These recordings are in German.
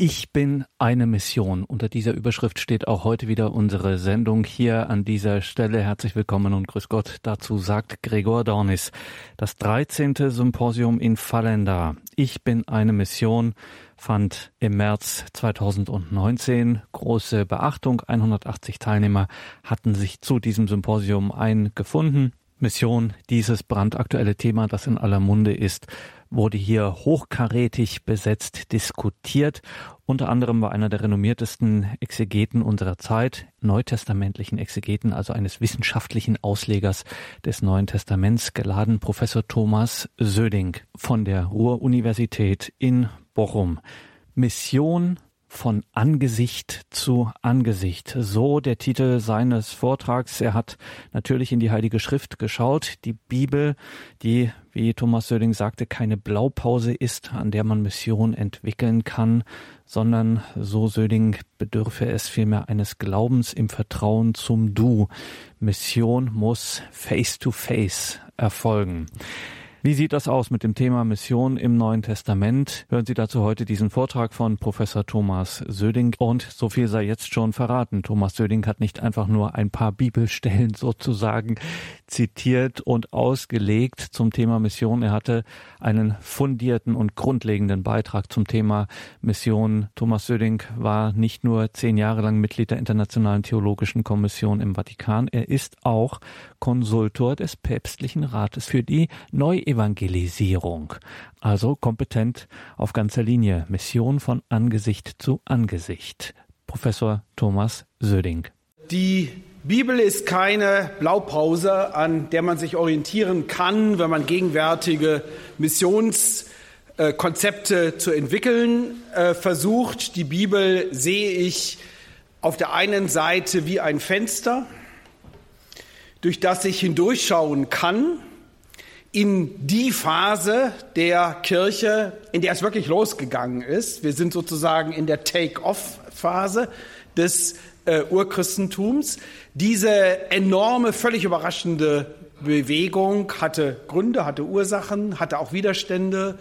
Ich bin eine Mission. Unter dieser Überschrift steht auch heute wieder unsere Sendung hier an dieser Stelle. Herzlich willkommen und grüß Gott. Dazu sagt Gregor Dornis. Das 13. Symposium in Fallenda. Ich bin eine Mission fand im März 2019 große Beachtung. 180 Teilnehmer hatten sich zu diesem Symposium eingefunden. Mission, dieses brandaktuelle Thema, das in aller Munde ist, wurde hier hochkarätig besetzt diskutiert. Unter anderem war einer der renommiertesten Exegeten unserer Zeit, neutestamentlichen Exegeten, also eines wissenschaftlichen Auslegers des Neuen Testaments, geladen, Professor Thomas Söding von der Ruhr-Universität in Bochum. Mission von Angesicht zu Angesicht. So der Titel seines Vortrags. Er hat natürlich in die Heilige Schrift geschaut. Die Bibel, die, wie Thomas Söding sagte, keine Blaupause ist, an der man Mission entwickeln kann, sondern, so Söding, bedürfe es vielmehr eines Glaubens im Vertrauen zum Du. Mission muss face to face erfolgen. Wie sieht das aus mit dem Thema Mission im Neuen Testament? Hören Sie dazu heute diesen Vortrag von Professor Thomas Söding. Und so viel sei jetzt schon verraten. Thomas Söding hat nicht einfach nur ein paar Bibelstellen sozusagen zitiert und ausgelegt zum Thema Mission. Er hatte einen fundierten und grundlegenden Beitrag zum Thema Mission. Thomas Söding war nicht nur zehn Jahre lang Mitglied der Internationalen Theologischen Kommission im Vatikan. Er ist auch Konsultor des Päpstlichen Rates für die Neu Evangelisierung. Also kompetent auf ganzer Linie. Mission von Angesicht zu Angesicht. Professor Thomas Söding. Die Bibel ist keine Blaupause, an der man sich orientieren kann, wenn man gegenwärtige Missionskonzepte zu entwickeln äh, versucht. Die Bibel sehe ich auf der einen Seite wie ein Fenster, durch das ich hindurchschauen kann in die Phase der Kirche, in der es wirklich losgegangen ist. Wir sind sozusagen in der Take-off-Phase des äh, Urchristentums. Diese enorme, völlig überraschende Bewegung hatte Gründe, hatte Ursachen, hatte auch Widerstände,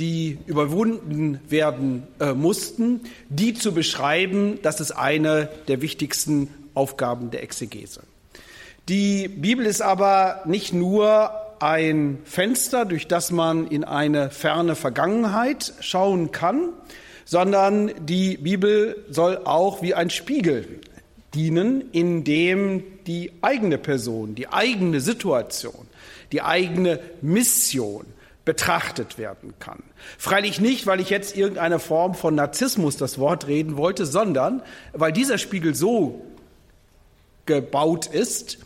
die überwunden werden äh, mussten. Die zu beschreiben, das ist eine der wichtigsten Aufgaben der Exegese. Die Bibel ist aber nicht nur ein Fenster, durch das man in eine ferne Vergangenheit schauen kann, sondern die Bibel soll auch wie ein Spiegel dienen, in dem die eigene Person, die eigene Situation, die eigene Mission betrachtet werden kann. Freilich nicht, weil ich jetzt irgendeine Form von Narzissmus das Wort reden wollte, sondern weil dieser Spiegel so gebaut ist,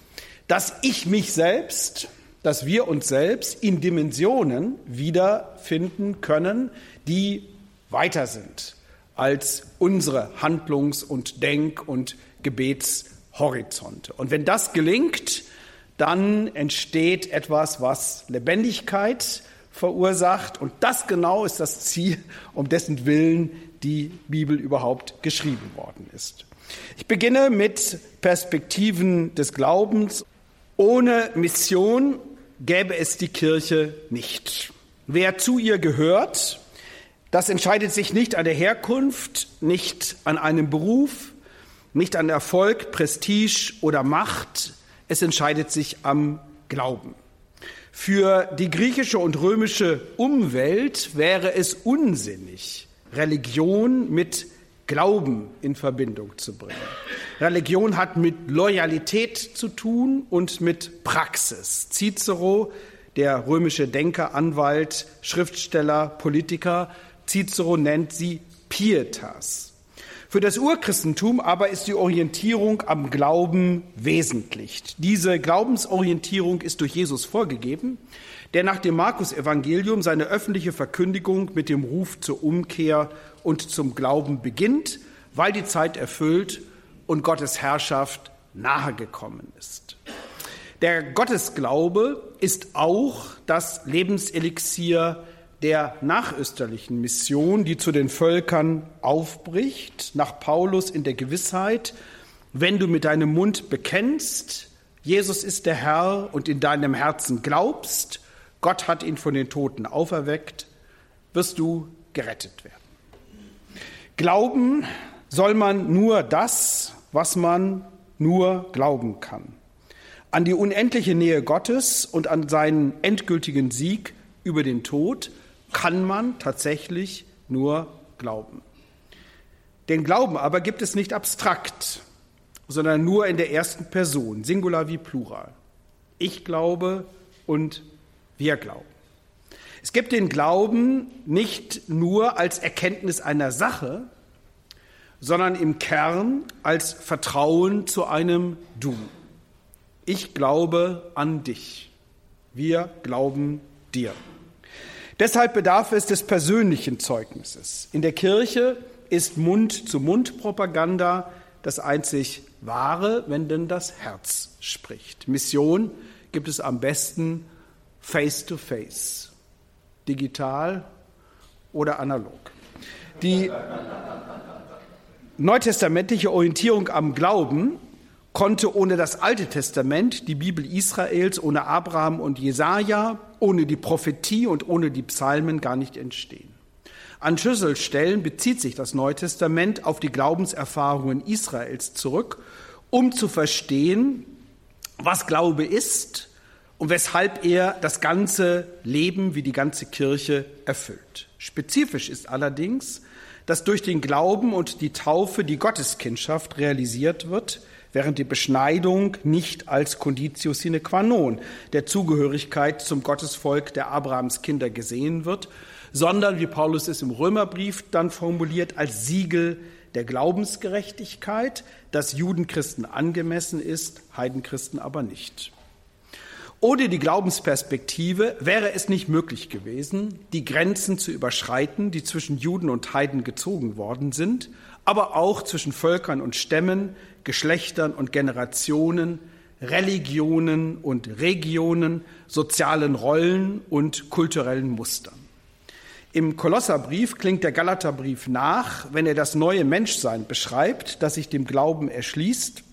dass ich mich selbst dass wir uns selbst in Dimensionen wiederfinden können, die weiter sind als unsere Handlungs- und Denk- und Gebetshorizonte. Und wenn das gelingt, dann entsteht etwas, was Lebendigkeit verursacht. Und das genau ist das Ziel, um dessen Willen die Bibel überhaupt geschrieben worden ist. Ich beginne mit Perspektiven des Glaubens. Ohne Mission gäbe es die Kirche nicht. Wer zu ihr gehört, das entscheidet sich nicht an der Herkunft, nicht an einem Beruf, nicht an Erfolg, Prestige oder Macht. Es entscheidet sich am Glauben. Für die griechische und römische Umwelt wäre es unsinnig, Religion mit Glauben in Verbindung zu bringen. Religion hat mit Loyalität zu tun und mit Praxis. Cicero, der römische Denker, Anwalt, Schriftsteller, Politiker, Cicero nennt sie Pietas. Für das Urchristentum aber ist die Orientierung am Glauben wesentlich. Diese Glaubensorientierung ist durch Jesus vorgegeben, der nach dem Markus-Evangelium seine öffentliche Verkündigung mit dem Ruf zur Umkehr und zum Glauben beginnt, weil die Zeit erfüllt und Gottes Herrschaft nahegekommen ist. Der Gottesglaube ist auch das Lebenselixier der nachösterlichen Mission, die zu den Völkern aufbricht, nach Paulus in der Gewissheit, wenn du mit deinem Mund bekennst, Jesus ist der Herr und in deinem Herzen glaubst, Gott hat ihn von den Toten auferweckt, wirst du gerettet werden. Glauben soll man nur das, was man nur glauben kann. An die unendliche Nähe Gottes und an seinen endgültigen Sieg über den Tod kann man tatsächlich nur glauben. Den Glauben aber gibt es nicht abstrakt, sondern nur in der ersten Person, Singular wie Plural. Ich glaube und wir glauben. Es gibt den Glauben nicht nur als Erkenntnis einer Sache, sondern im Kern als Vertrauen zu einem Du. Ich glaube an dich. Wir glauben dir. Deshalb bedarf es des persönlichen Zeugnisses. In der Kirche ist Mund-zu-Mund-Propaganda das einzig wahre, wenn denn das Herz spricht. Mission gibt es am besten face-to-face. -face digital oder analog. Die neutestamentliche Orientierung am Glauben konnte ohne das Alte Testament, die Bibel Israels, ohne Abraham und Jesaja, ohne die Prophetie und ohne die Psalmen gar nicht entstehen. An Schlüsselstellen bezieht sich das Neue Testament auf die Glaubenserfahrungen Israels zurück, um zu verstehen, was Glaube ist und weshalb er das ganze Leben wie die ganze Kirche erfüllt. Spezifisch ist allerdings, dass durch den Glauben und die Taufe die Gotteskindschaft realisiert wird, während die Beschneidung nicht als Conditio sine qua non der Zugehörigkeit zum Gottesvolk der Abrahams Kinder gesehen wird, sondern, wie Paulus es im Römerbrief dann formuliert, als Siegel der Glaubensgerechtigkeit, das Judenchristen angemessen ist, Heidenchristen aber nicht. Ohne die Glaubensperspektive wäre es nicht möglich gewesen, die Grenzen zu überschreiten, die zwischen Juden und Heiden gezogen worden sind, aber auch zwischen Völkern und Stämmen, Geschlechtern und Generationen, Religionen und Regionen, sozialen Rollen und kulturellen Mustern. Im Kolosserbrief klingt der Galaterbrief nach, wenn er das neue Menschsein beschreibt, das sich dem Glauben erschließt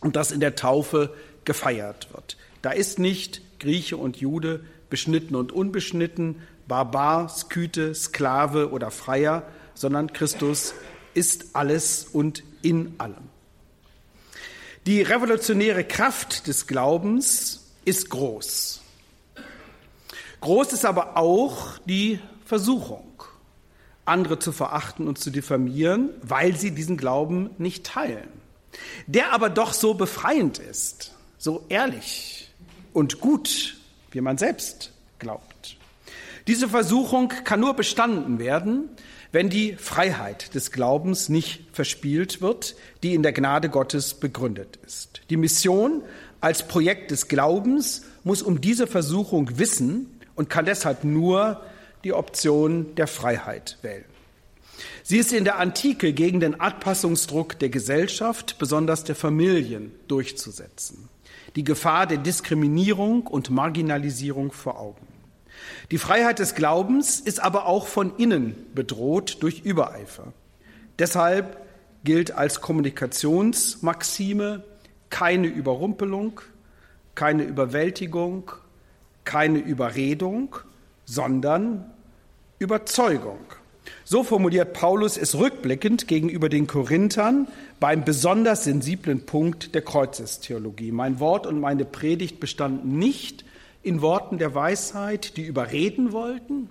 und das in der Taufe gefeiert wird. Da ist nicht Grieche und Jude, beschnitten und unbeschnitten, Barbar, Sküte, Sklave oder Freier, sondern Christus ist alles und in allem. Die revolutionäre Kraft des Glaubens ist groß. Groß ist aber auch die Versuchung, andere zu verachten und zu diffamieren, weil sie diesen Glauben nicht teilen. Der aber doch so befreiend ist, so ehrlich, und gut, wie man selbst glaubt. Diese Versuchung kann nur bestanden werden, wenn die Freiheit des Glaubens nicht verspielt wird, die in der Gnade Gottes begründet ist. Die Mission als Projekt des Glaubens muss um diese Versuchung wissen und kann deshalb nur die Option der Freiheit wählen. Sie ist in der Antike gegen den Anpassungsdruck der Gesellschaft, besonders der Familien, durchzusetzen die Gefahr der Diskriminierung und Marginalisierung vor Augen. Die Freiheit des Glaubens ist aber auch von innen bedroht durch Übereifer. Deshalb gilt als Kommunikationsmaxime keine Überrumpelung, keine Überwältigung, keine Überredung, sondern Überzeugung. So formuliert Paulus es rückblickend gegenüber den Korinthern beim besonders sensiblen Punkt der Kreuzestheologie. Mein Wort und meine Predigt bestanden nicht in Worten der Weisheit, die überreden wollten,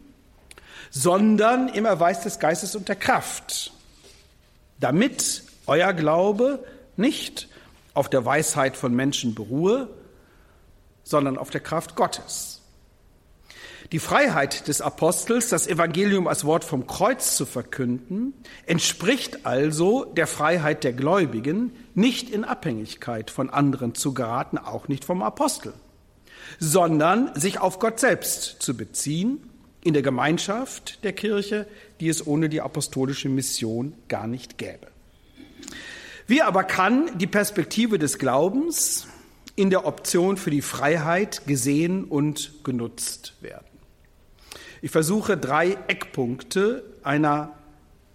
sondern im Erweis des Geistes und der Kraft, damit euer Glaube nicht auf der Weisheit von Menschen beruhe, sondern auf der Kraft Gottes. Die Freiheit des Apostels, das Evangelium als Wort vom Kreuz zu verkünden, entspricht also der Freiheit der Gläubigen, nicht in Abhängigkeit von anderen zu geraten, auch nicht vom Apostel, sondern sich auf Gott selbst zu beziehen, in der Gemeinschaft der Kirche, die es ohne die apostolische Mission gar nicht gäbe. Wie aber kann die Perspektive des Glaubens in der Option für die Freiheit gesehen und genutzt werden? Ich versuche drei Eckpunkte einer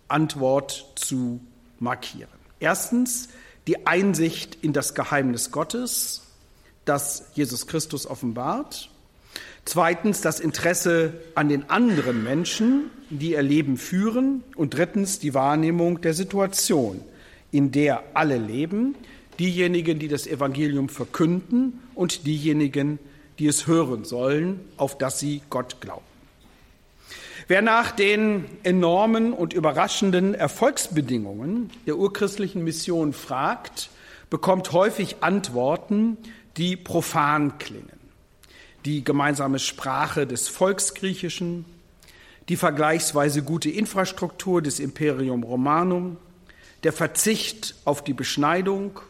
Antwort zu markieren. Erstens die Einsicht in das Geheimnis Gottes, das Jesus Christus offenbart. Zweitens das Interesse an den anderen Menschen, die ihr Leben führen. Und drittens die Wahrnehmung der Situation, in der alle leben, diejenigen, die das Evangelium verkünden und diejenigen, die es hören sollen, auf dass sie Gott glauben. Wer nach den enormen und überraschenden Erfolgsbedingungen der urchristlichen Mission fragt, bekommt häufig Antworten, die profan klingen. Die gemeinsame Sprache des Volksgriechischen, die vergleichsweise gute Infrastruktur des Imperium Romanum, der Verzicht auf die Beschneidung,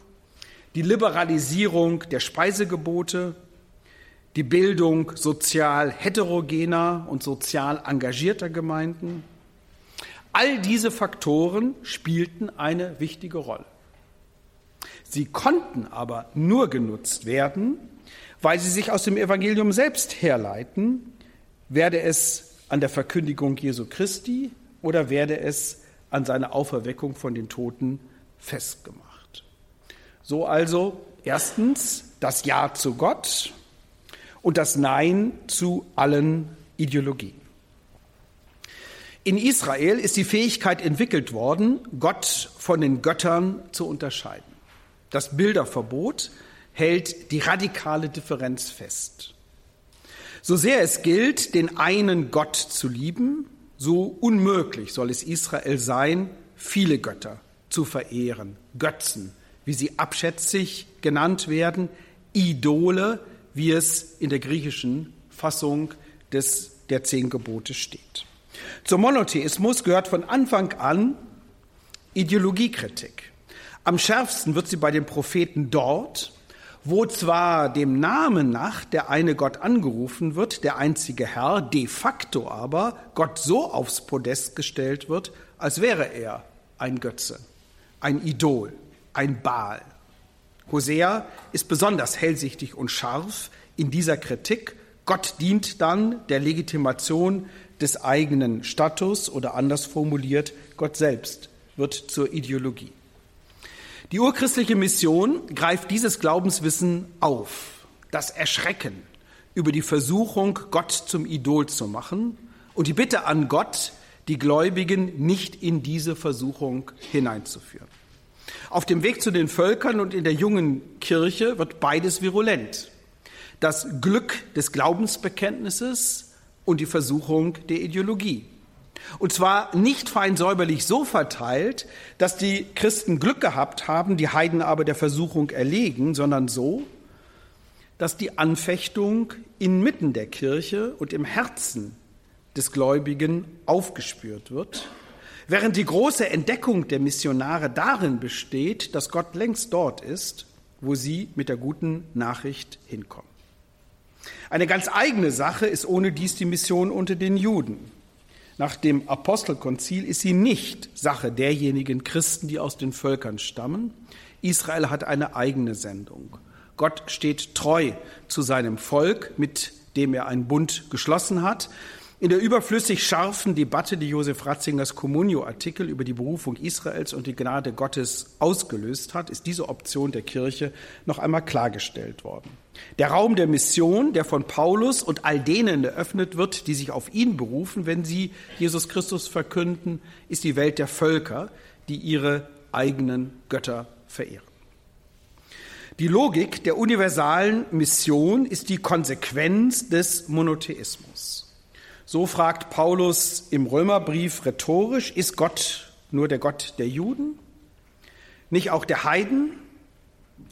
die Liberalisierung der Speisegebote, die Bildung sozial heterogener und sozial engagierter Gemeinden. All diese Faktoren spielten eine wichtige Rolle. Sie konnten aber nur genutzt werden, weil sie sich aus dem Evangelium selbst herleiten, werde es an der Verkündigung Jesu Christi oder werde es an seiner Auferweckung von den Toten festgemacht. So also erstens das Ja zu Gott und das Nein zu allen Ideologien. In Israel ist die Fähigkeit entwickelt worden, Gott von den Göttern zu unterscheiden. Das Bilderverbot hält die radikale Differenz fest. So sehr es gilt, den einen Gott zu lieben, so unmöglich soll es Israel sein, viele Götter zu verehren, Götzen, wie sie abschätzig genannt werden, Idole, wie es in der griechischen Fassung des, der zehn Gebote steht. Zum Monotheismus gehört von Anfang an Ideologiekritik. Am schärfsten wird sie bei den Propheten dort, wo zwar dem Namen nach der eine Gott angerufen wird, der einzige Herr, de facto aber Gott so aufs Podest gestellt wird, als wäre er ein Götze, ein Idol, ein Baal. Hosea ist besonders hellsichtig und scharf in dieser Kritik. Gott dient dann der Legitimation des eigenen Status oder anders formuliert, Gott selbst wird zur Ideologie. Die urchristliche Mission greift dieses Glaubenswissen auf, das Erschrecken über die Versuchung, Gott zum Idol zu machen und die Bitte an Gott, die Gläubigen nicht in diese Versuchung hineinzuführen. Auf dem Weg zu den Völkern und in der jungen Kirche wird beides virulent. Das Glück des Glaubensbekenntnisses und die Versuchung der Ideologie. Und zwar nicht fein säuberlich so verteilt, dass die Christen Glück gehabt haben, die Heiden aber der Versuchung erlegen, sondern so, dass die Anfechtung inmitten der Kirche und im Herzen des Gläubigen aufgespürt wird Während die große Entdeckung der Missionare darin besteht, dass Gott längst dort ist, wo sie mit der guten Nachricht hinkommen. Eine ganz eigene Sache ist ohne dies die Mission unter den Juden. Nach dem Apostelkonzil ist sie nicht Sache derjenigen Christen, die aus den Völkern stammen. Israel hat eine eigene Sendung. Gott steht treu zu seinem Volk, mit dem er einen Bund geschlossen hat. In der überflüssig scharfen Debatte, die Josef Ratzingers Communio-Artikel über die Berufung Israels und die Gnade Gottes ausgelöst hat, ist diese Option der Kirche noch einmal klargestellt worden. Der Raum der Mission, der von Paulus und all denen eröffnet wird, die sich auf ihn berufen, wenn sie Jesus Christus verkünden, ist die Welt der Völker, die ihre eigenen Götter verehren. Die Logik der universalen Mission ist die Konsequenz des Monotheismus. So fragt Paulus im Römerbrief rhetorisch, ist Gott nur der Gott der Juden, nicht auch der Heiden?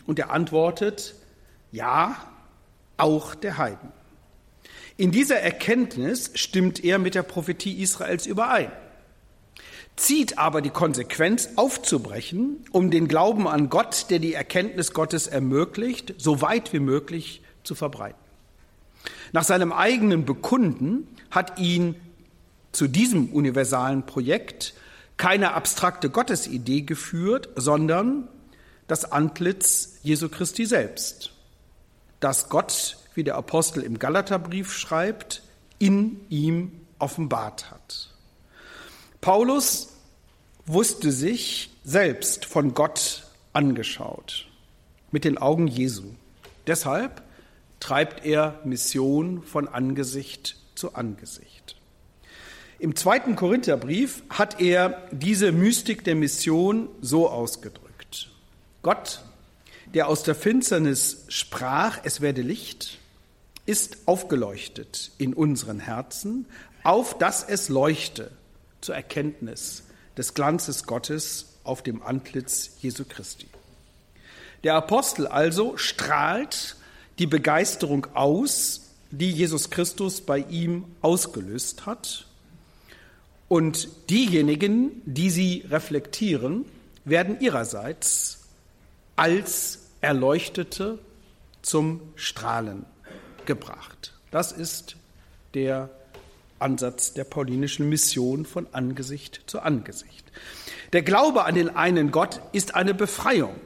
Und er antwortet, ja, auch der Heiden. In dieser Erkenntnis stimmt er mit der Prophetie Israels überein, zieht aber die Konsequenz aufzubrechen, um den Glauben an Gott, der die Erkenntnis Gottes ermöglicht, so weit wie möglich zu verbreiten. Nach seinem eigenen Bekunden hat ihn zu diesem universalen Projekt keine abstrakte Gottesidee geführt, sondern das Antlitz Jesu Christi selbst, das Gott, wie der Apostel im Galaterbrief schreibt, in ihm offenbart hat. Paulus wusste sich selbst von Gott angeschaut, mit den Augen Jesu. Deshalb treibt er Mission von Angesicht zu Angesicht. Im zweiten Korintherbrief hat er diese Mystik der Mission so ausgedrückt. Gott, der aus der Finsternis sprach, es werde Licht, ist aufgeleuchtet in unseren Herzen, auf dass es leuchte zur Erkenntnis des Glanzes Gottes auf dem Antlitz Jesu Christi. Der Apostel also strahlt die Begeisterung aus, die Jesus Christus bei ihm ausgelöst hat. Und diejenigen, die sie reflektieren, werden ihrerseits als Erleuchtete zum Strahlen gebracht. Das ist der Ansatz der paulinischen Mission von Angesicht zu Angesicht. Der Glaube an den einen Gott ist eine Befreiung.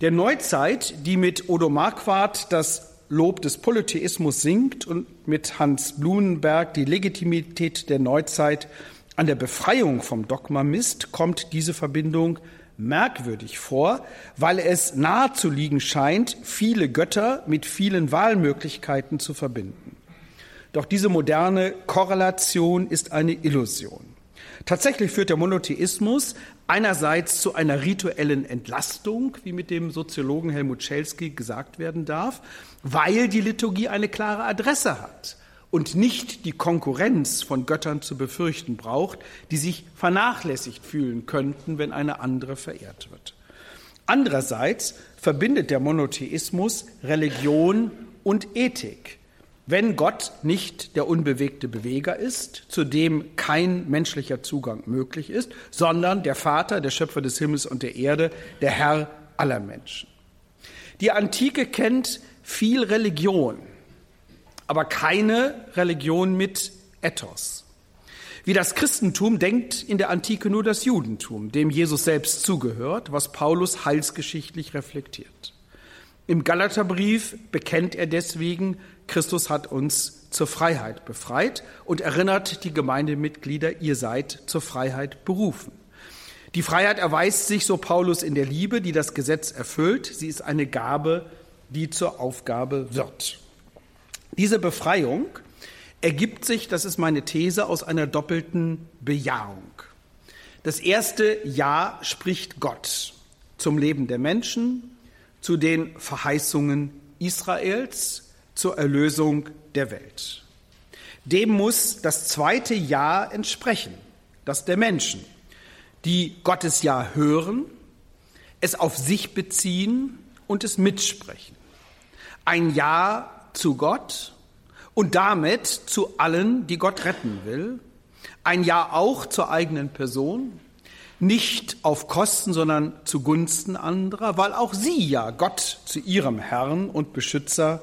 Der Neuzeit, die mit Odo Marquardt das Lob des Polytheismus singt und mit Hans Blumenberg die Legitimität der Neuzeit an der Befreiung vom Dogma misst, kommt diese Verbindung merkwürdig vor, weil es nahe zu liegen scheint, viele Götter mit vielen Wahlmöglichkeiten zu verbinden. Doch diese moderne Korrelation ist eine Illusion. Tatsächlich führt der Monotheismus einerseits zu einer rituellen Entlastung, wie mit dem Soziologen Helmut Schelsky gesagt werden darf, weil die Liturgie eine klare Adresse hat und nicht die Konkurrenz von Göttern zu befürchten braucht, die sich vernachlässigt fühlen könnten, wenn eine andere verehrt wird. Andererseits verbindet der Monotheismus Religion und Ethik. Wenn Gott nicht der unbewegte Beweger ist, zu dem kein menschlicher Zugang möglich ist, sondern der Vater, der Schöpfer des Himmels und der Erde, der Herr aller Menschen. Die Antike kennt viel Religion, aber keine Religion mit Ethos. Wie das Christentum denkt in der Antike nur das Judentum, dem Jesus selbst zugehört, was Paulus heilsgeschichtlich reflektiert. Im Galaterbrief bekennt er deswegen, Christus hat uns zur Freiheit befreit und erinnert die Gemeindemitglieder, ihr seid zur Freiheit berufen. Die Freiheit erweist sich, so Paulus, in der Liebe, die das Gesetz erfüllt. Sie ist eine Gabe, die zur Aufgabe wird. Diese Befreiung ergibt sich, das ist meine These, aus einer doppelten Bejahung. Das erste Ja spricht Gott zum Leben der Menschen, zu den Verheißungen Israels, zur Erlösung der Welt. Dem muss das zweite Ja entsprechen, das der Menschen, die Gottes Ja hören, es auf sich beziehen und es mitsprechen. Ein Ja zu Gott und damit zu allen, die Gott retten will. Ein Ja auch zur eigenen Person, nicht auf Kosten, sondern zugunsten anderer, weil auch sie ja Gott zu ihrem Herrn und Beschützer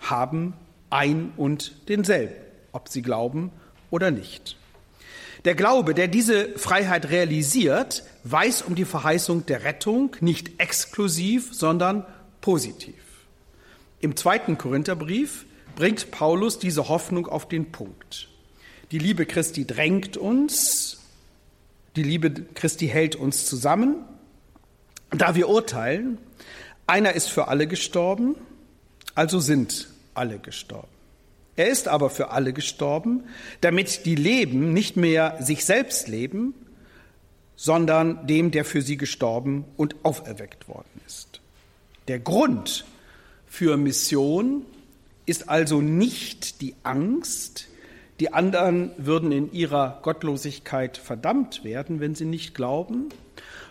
haben, ein und denselben, ob sie glauben oder nicht. Der Glaube, der diese Freiheit realisiert, weiß um die Verheißung der Rettung nicht exklusiv, sondern positiv. Im zweiten Korintherbrief bringt Paulus diese Hoffnung auf den Punkt. Die Liebe Christi drängt uns, die Liebe Christi hält uns zusammen. Da wir urteilen, einer ist für alle gestorben, also sind alle gestorben. Er ist aber für alle gestorben, damit die Leben nicht mehr sich selbst leben, sondern dem, der für sie gestorben und auferweckt worden ist. Der Grund für Mission ist also nicht die Angst, die anderen würden in ihrer Gottlosigkeit verdammt werden, wenn sie nicht glauben,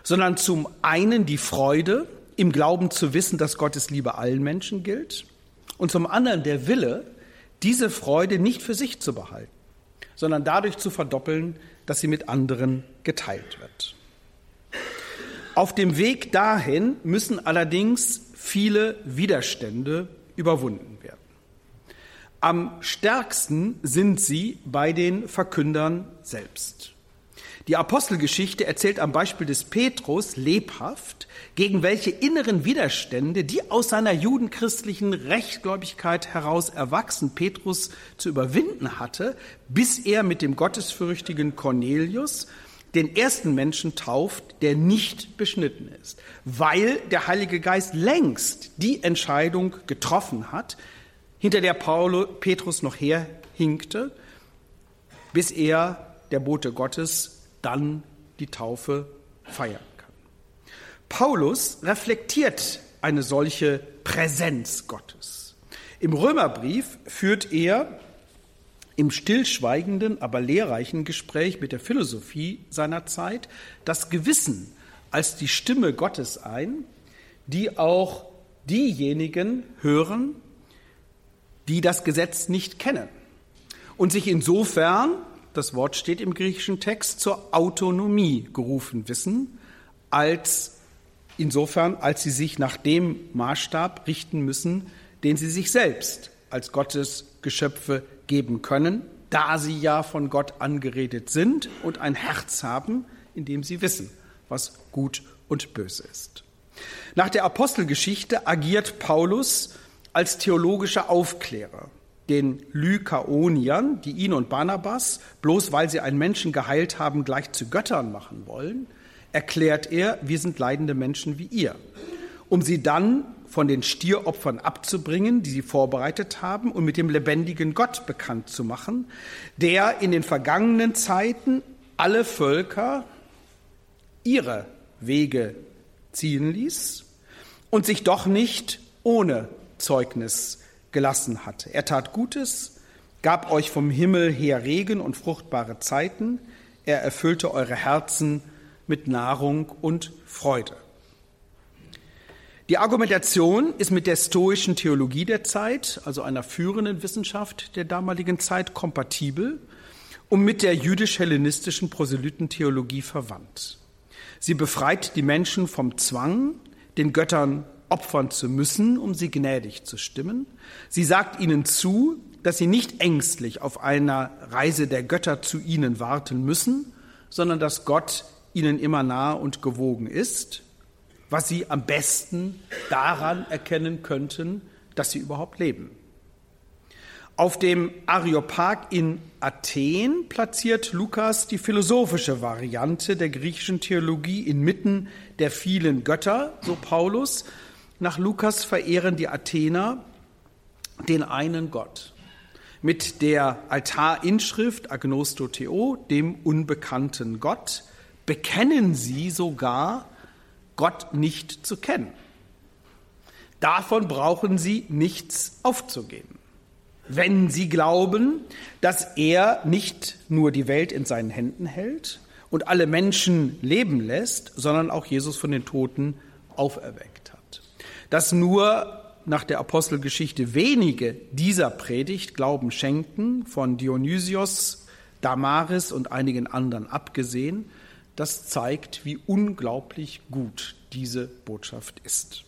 sondern zum einen die Freude, im Glauben zu wissen, dass Gottes Liebe allen Menschen gilt, und zum anderen der Wille, diese Freude nicht für sich zu behalten, sondern dadurch zu verdoppeln, dass sie mit anderen geteilt wird. Auf dem Weg dahin müssen allerdings viele Widerstände überwunden werden. Am stärksten sind sie bei den Verkündern selbst. Die Apostelgeschichte erzählt am Beispiel des Petrus lebhaft, gegen welche inneren Widerstände, die aus seiner judenchristlichen Rechtgläubigkeit heraus erwachsen, Petrus zu überwinden hatte, bis er mit dem gottesfürchtigen Cornelius den ersten Menschen tauft, der nicht beschnitten ist, weil der Heilige Geist längst die Entscheidung getroffen hat, hinter der Paulus, Petrus noch herhinkte, bis er, der Bote Gottes, dann die Taufe feiern kann. Paulus reflektiert eine solche Präsenz Gottes. Im Römerbrief führt er im stillschweigenden, aber lehrreichen Gespräch mit der Philosophie seiner Zeit das Gewissen als die Stimme Gottes ein, die auch diejenigen hören, die das Gesetz nicht kennen und sich insofern, das Wort steht im griechischen Text, zur Autonomie gerufen wissen, als insofern, als sie sich nach dem Maßstab richten müssen, den sie sich selbst als Gottes Geschöpfe geben können, da sie ja von Gott angeredet sind und ein Herz haben, in dem sie wissen, was gut und böse ist. Nach der Apostelgeschichte agiert Paulus als theologischer Aufklärer. Den Lykaoniern, die ihn und Barnabas, bloß weil sie einen Menschen geheilt haben, gleich zu Göttern machen wollen, erklärt er, wir sind leidende Menschen wie ihr, um sie dann von den Stieropfern abzubringen, die sie vorbereitet haben, und mit dem lebendigen Gott bekannt zu machen, der in den vergangenen Zeiten alle Völker ihre Wege ziehen ließ und sich doch nicht ohne Zeugnis gelassen hat. Er tat Gutes, gab euch vom Himmel her Regen und fruchtbare Zeiten, er erfüllte eure Herzen mit Nahrung und Freude. Die Argumentation ist mit der stoischen Theologie der Zeit, also einer führenden Wissenschaft der damaligen Zeit, kompatibel und mit der jüdisch-hellenistischen Proselytentheologie verwandt. Sie befreit die Menschen vom Zwang, den Göttern opfern zu müssen, um sie gnädig zu stimmen. Sie sagt ihnen zu, dass sie nicht ängstlich auf einer Reise der Götter zu ihnen warten müssen, sondern dass Gott ihnen immer nah und gewogen ist, was sie am besten daran erkennen könnten, dass sie überhaupt leben. Auf dem Areopag in Athen platziert Lukas die philosophische Variante der griechischen Theologie inmitten der vielen Götter, so Paulus. Nach Lukas verehren die Athener den einen Gott mit der Altarinschrift Agnosto Theo, dem unbekannten Gott, bekennen sie sogar, Gott nicht zu kennen. Davon brauchen sie nichts aufzugeben wenn sie glauben, dass er nicht nur die Welt in seinen Händen hält und alle Menschen leben lässt, sondern auch Jesus von den Toten auferweckt hat. Dass nur nach der Apostelgeschichte wenige dieser Predigt Glauben schenken, von Dionysios, Damaris und einigen anderen abgesehen, das zeigt, wie unglaublich gut diese Botschaft ist.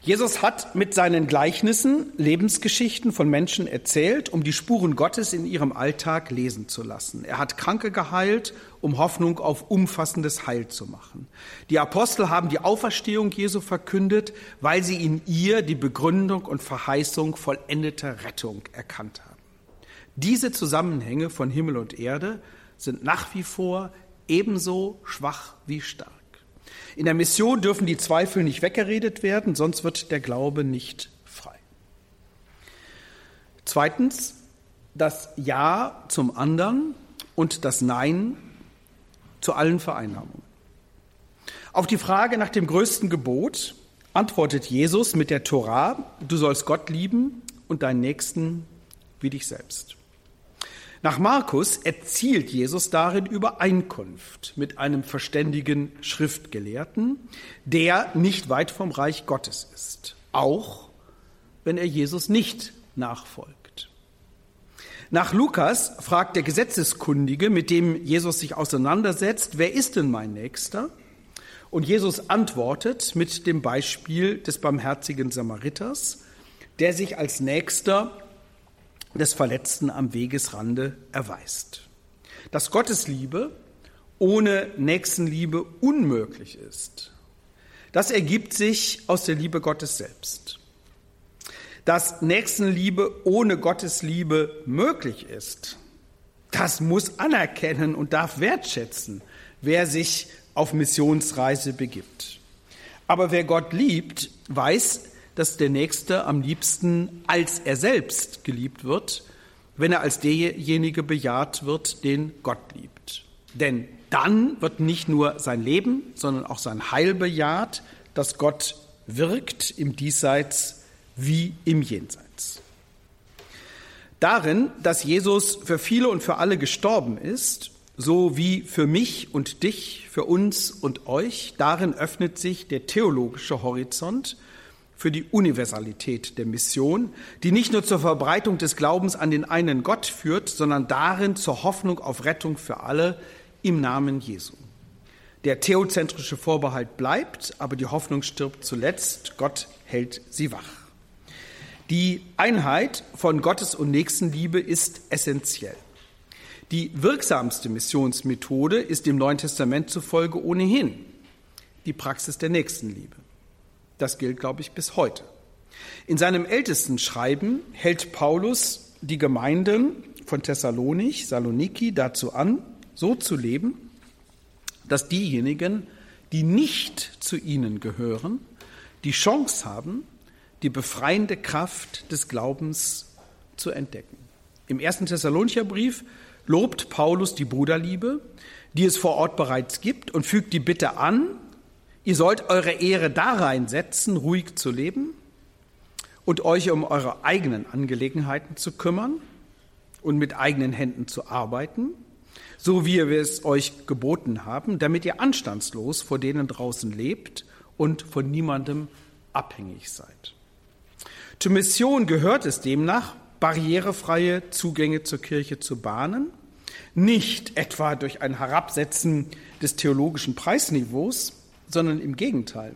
Jesus hat mit seinen Gleichnissen Lebensgeschichten von Menschen erzählt, um die Spuren Gottes in ihrem Alltag lesen zu lassen. Er hat Kranke geheilt, um Hoffnung auf umfassendes Heil zu machen. Die Apostel haben die Auferstehung Jesu verkündet, weil sie in ihr die Begründung und Verheißung vollendeter Rettung erkannt haben. Diese Zusammenhänge von Himmel und Erde sind nach wie vor ebenso schwach wie stark. In der Mission dürfen die Zweifel nicht weggeredet werden, sonst wird der Glaube nicht frei. Zweitens, das Ja zum anderen und das Nein zu allen Vereinnahmungen. Auf die Frage nach dem größten Gebot antwortet Jesus mit der Torah, du sollst Gott lieben und deinen Nächsten wie dich selbst. Nach Markus erzielt Jesus darin Übereinkunft mit einem verständigen Schriftgelehrten, der nicht weit vom Reich Gottes ist, auch wenn er Jesus nicht nachfolgt. Nach Lukas fragt der Gesetzeskundige, mit dem Jesus sich auseinandersetzt, wer ist denn mein Nächster? Und Jesus antwortet mit dem Beispiel des barmherzigen Samariters, der sich als Nächster des Verletzten am Wegesrande erweist. Dass Gottes Liebe ohne Nächstenliebe unmöglich ist, das ergibt sich aus der Liebe Gottes selbst. Dass Nächstenliebe ohne Gottes Liebe möglich ist, das muss anerkennen und darf wertschätzen, wer sich auf Missionsreise begibt. Aber wer Gott liebt, weiß, dass der Nächste am liebsten als er selbst geliebt wird, wenn er als derjenige bejaht wird, den Gott liebt. Denn dann wird nicht nur sein Leben, sondern auch sein Heil bejaht, das Gott wirkt im Diesseits wie im Jenseits. Darin, dass Jesus für viele und für alle gestorben ist, so wie für mich und dich, für uns und euch, darin öffnet sich der theologische Horizont für die Universalität der Mission, die nicht nur zur Verbreitung des Glaubens an den einen Gott führt, sondern darin zur Hoffnung auf Rettung für alle im Namen Jesu. Der theozentrische Vorbehalt bleibt, aber die Hoffnung stirbt zuletzt. Gott hält sie wach. Die Einheit von Gottes und Nächstenliebe ist essentiell. Die wirksamste Missionsmethode ist dem Neuen Testament zufolge ohnehin die Praxis der Nächstenliebe. Das gilt, glaube ich, bis heute. In seinem ältesten Schreiben hält Paulus die Gemeinden von Thessalonich, Saloniki dazu an, so zu leben, dass diejenigen, die nicht zu ihnen gehören, die Chance haben, die befreiende Kraft des Glaubens zu entdecken. Im ersten Thessalonicher Brief lobt Paulus die Bruderliebe, die es vor Ort bereits gibt, und fügt die Bitte an, ihr sollt eure Ehre darein setzen, ruhig zu leben und euch um eure eigenen Angelegenheiten zu kümmern und mit eigenen Händen zu arbeiten, so wie wir es euch geboten haben, damit ihr anstandslos vor denen draußen lebt und von niemandem abhängig seid. Zur Mission gehört es demnach, barrierefreie Zugänge zur Kirche zu bahnen, nicht etwa durch ein Herabsetzen des theologischen Preisniveaus, sondern im Gegenteil,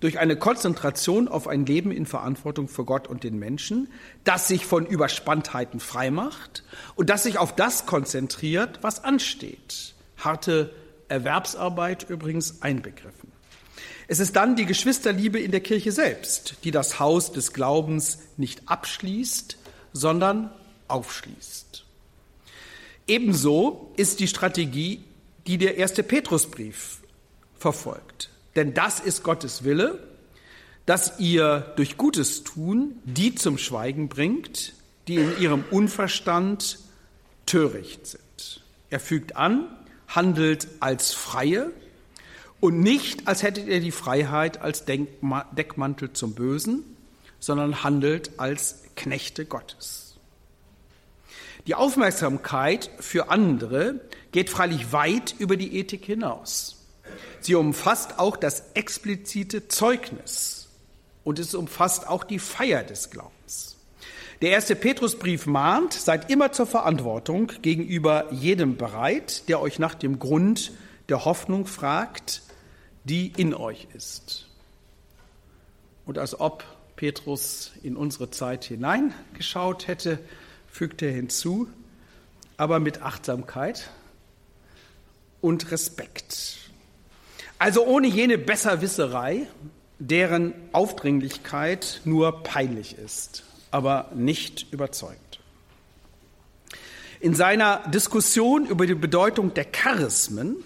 durch eine Konzentration auf ein Leben in Verantwortung für Gott und den Menschen, das sich von Überspanntheiten freimacht und das sich auf das konzentriert, was ansteht. Harte Erwerbsarbeit übrigens einbegriffen. Es ist dann die Geschwisterliebe in der Kirche selbst, die das Haus des Glaubens nicht abschließt, sondern aufschließt. Ebenso ist die Strategie, die der erste Petrusbrief verfolgt. Denn das ist Gottes Wille, dass ihr durch Gutes tun die zum Schweigen bringt, die in ihrem Unverstand töricht sind. Er fügt an, handelt als Freie und nicht, als hättet ihr die Freiheit als Deckmantel zum Bösen, sondern handelt als Knechte Gottes. Die Aufmerksamkeit für andere geht freilich weit über die Ethik hinaus. Sie umfasst auch das explizite Zeugnis und es umfasst auch die Feier des Glaubens. Der erste Petrusbrief mahnt, seid immer zur Verantwortung gegenüber jedem bereit, der euch nach dem Grund der Hoffnung fragt, die in euch ist. Und als ob Petrus in unsere Zeit hineingeschaut hätte, fügt er hinzu, aber mit Achtsamkeit und Respekt. Also ohne jene Besserwisserei, deren Aufdringlichkeit nur peinlich ist, aber nicht überzeugt. In seiner Diskussion über die Bedeutung der Charismen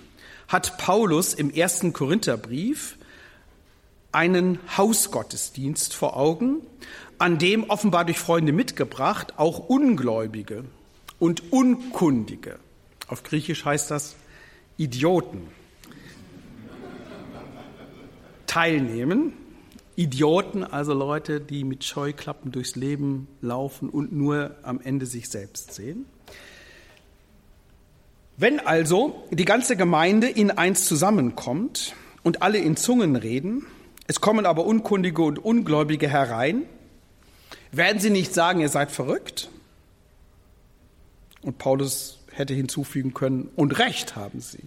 hat Paulus im ersten Korintherbrief einen Hausgottesdienst vor Augen, an dem offenbar durch Freunde mitgebracht auch Ungläubige und Unkundige, auf Griechisch heißt das Idioten, teilnehmen. Idioten, also Leute, die mit Scheuklappen durchs Leben laufen und nur am Ende sich selbst sehen. Wenn also die ganze Gemeinde in eins zusammenkommt und alle in Zungen reden, es kommen aber Unkundige und Ungläubige herein. Werden sie nicht sagen, ihr seid verrückt? Und Paulus hätte hinzufügen können, und recht haben sie.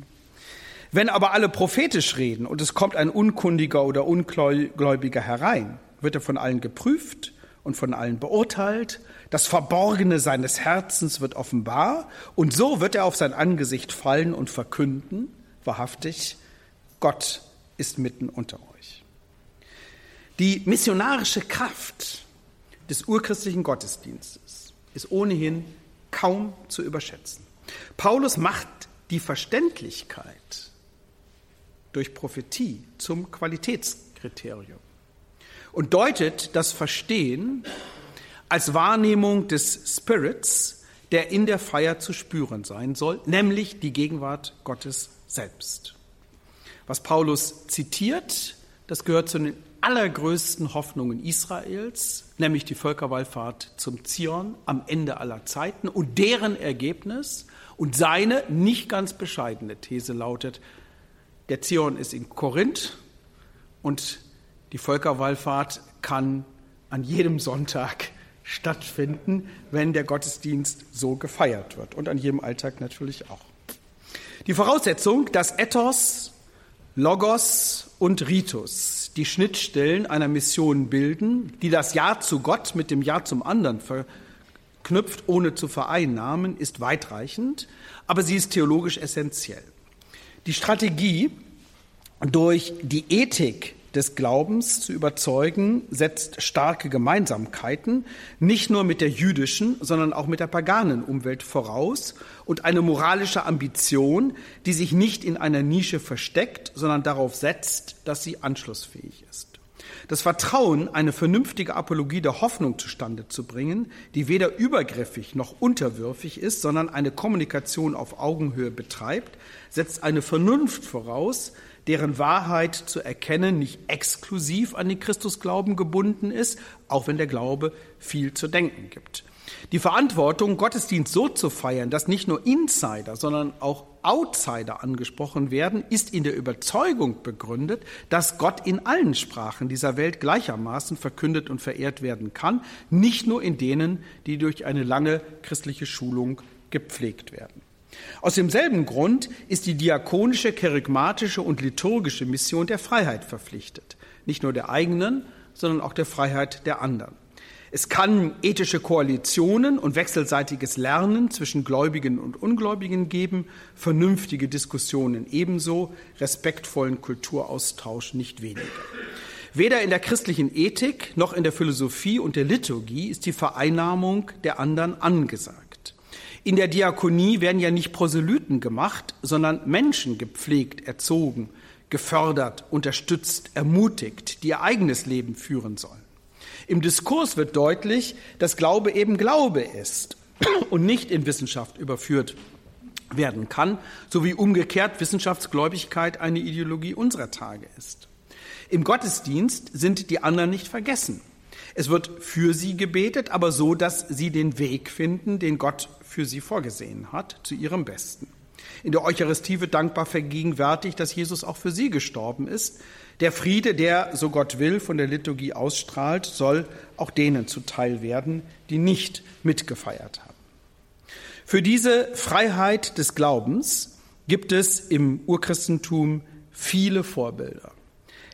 Wenn aber alle prophetisch reden und es kommt ein Unkundiger oder Ungläubiger herein, wird er von allen geprüft und von allen beurteilt. Das Verborgene seines Herzens wird offenbar und so wird er auf sein Angesicht fallen und verkünden, wahrhaftig, Gott ist mitten unter euch. Die missionarische Kraft des urchristlichen Gottesdienstes ist ohnehin kaum zu überschätzen. Paulus macht die Verständlichkeit durch Prophetie zum Qualitätskriterium. und deutet das Verstehen als Wahrnehmung des Spirits, der in der Feier zu spüren sein soll, nämlich die Gegenwart Gottes selbst. Was Paulus zitiert, das gehört zu den allergrößten Hoffnungen Israels, nämlich die Völkerwallfahrt zum Zion am Ende aller Zeiten und deren Ergebnis und seine nicht ganz bescheidene These lautet, der Zion ist in Korinth und die Völkerwallfahrt kann an jedem Sonntag stattfinden, wenn der Gottesdienst so gefeiert wird und an jedem Alltag natürlich auch. Die Voraussetzung, dass Ethos, Logos und Ritus die Schnittstellen einer Mission bilden, die das Ja zu Gott mit dem Ja zum anderen verknüpft, ohne zu vereinnahmen, ist weitreichend, aber sie ist theologisch essentiell. Die Strategie, durch die Ethik des Glaubens zu überzeugen, setzt starke Gemeinsamkeiten, nicht nur mit der jüdischen, sondern auch mit der paganen Umwelt voraus und eine moralische Ambition, die sich nicht in einer Nische versteckt, sondern darauf setzt, dass sie anschlussfähig ist. Das Vertrauen, eine vernünftige Apologie der Hoffnung zustande zu bringen, die weder übergriffig noch unterwürfig ist, sondern eine Kommunikation auf Augenhöhe betreibt, setzt eine Vernunft voraus, deren Wahrheit zu erkennen nicht exklusiv an den Christusglauben gebunden ist, auch wenn der Glaube viel zu denken gibt. Die Verantwortung, Gottesdienst so zu feiern, dass nicht nur Insider, sondern auch Outsider angesprochen werden, ist in der Überzeugung begründet, dass Gott in allen Sprachen dieser Welt gleichermaßen verkündet und verehrt werden kann, nicht nur in denen, die durch eine lange christliche Schulung gepflegt werden. Aus demselben Grund ist die diakonische, kerygmatische und liturgische Mission der Freiheit verpflichtet. Nicht nur der eigenen, sondern auch der Freiheit der anderen. Es kann ethische Koalitionen und wechselseitiges Lernen zwischen Gläubigen und Ungläubigen geben, vernünftige Diskussionen ebenso, respektvollen Kulturaustausch nicht weniger. Weder in der christlichen Ethik noch in der Philosophie und der Liturgie ist die Vereinnahmung der anderen angesagt. In der Diakonie werden ja nicht Proselyten gemacht, sondern Menschen gepflegt, erzogen, gefördert, unterstützt, ermutigt, die ihr eigenes Leben führen sollen. Im Diskurs wird deutlich, dass Glaube eben Glaube ist und nicht in Wissenschaft überführt werden kann, so wie umgekehrt Wissenschaftsgläubigkeit eine Ideologie unserer Tage ist. Im Gottesdienst sind die anderen nicht vergessen. Es wird für sie gebetet, aber so, dass sie den Weg finden, den Gott für sie vorgesehen hat, zu ihrem Besten. In der Eucharistie wird dankbar vergegenwärtigt, dass Jesus auch für sie gestorben ist. Der Friede, der, so Gott will, von der Liturgie ausstrahlt, soll auch denen zuteil werden, die nicht mitgefeiert haben. Für diese Freiheit des Glaubens gibt es im Urchristentum viele Vorbilder,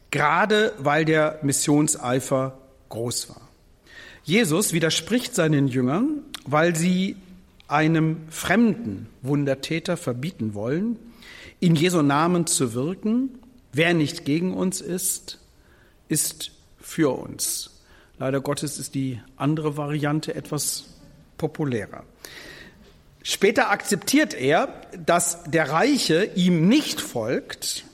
gerade weil der Missionseifer groß war. Jesus widerspricht seinen Jüngern, weil sie einem fremden Wundertäter verbieten wollen, in Jesu Namen zu wirken. Wer nicht gegen uns ist, ist für uns. Leider Gottes ist die andere Variante etwas populärer. Später akzeptiert er, dass der Reiche ihm nicht folgt,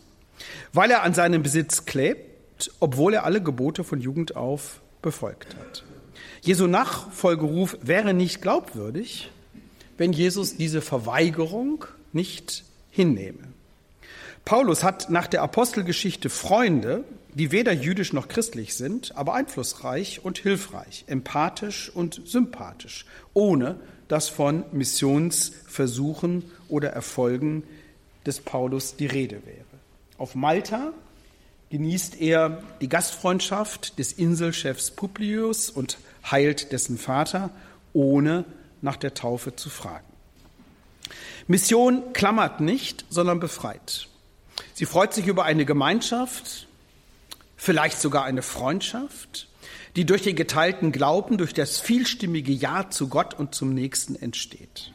weil er an seinem Besitz klebt, obwohl er alle Gebote von Jugend auf befolgt hat. Jesu Nachfolgeruf wäre nicht glaubwürdig, wenn Jesus diese Verweigerung nicht hinnehme. Paulus hat nach der Apostelgeschichte Freunde, die weder jüdisch noch christlich sind, aber einflussreich und hilfreich, empathisch und sympathisch, ohne dass von Missionsversuchen oder Erfolgen des Paulus die Rede wäre. Auf Malta genießt er die Gastfreundschaft des Inselchefs Publius und heilt dessen Vater, ohne nach der Taufe zu fragen. Mission klammert nicht, sondern befreit. Sie freut sich über eine Gemeinschaft, vielleicht sogar eine Freundschaft, die durch den geteilten Glauben, durch das vielstimmige Ja zu Gott und zum Nächsten entsteht.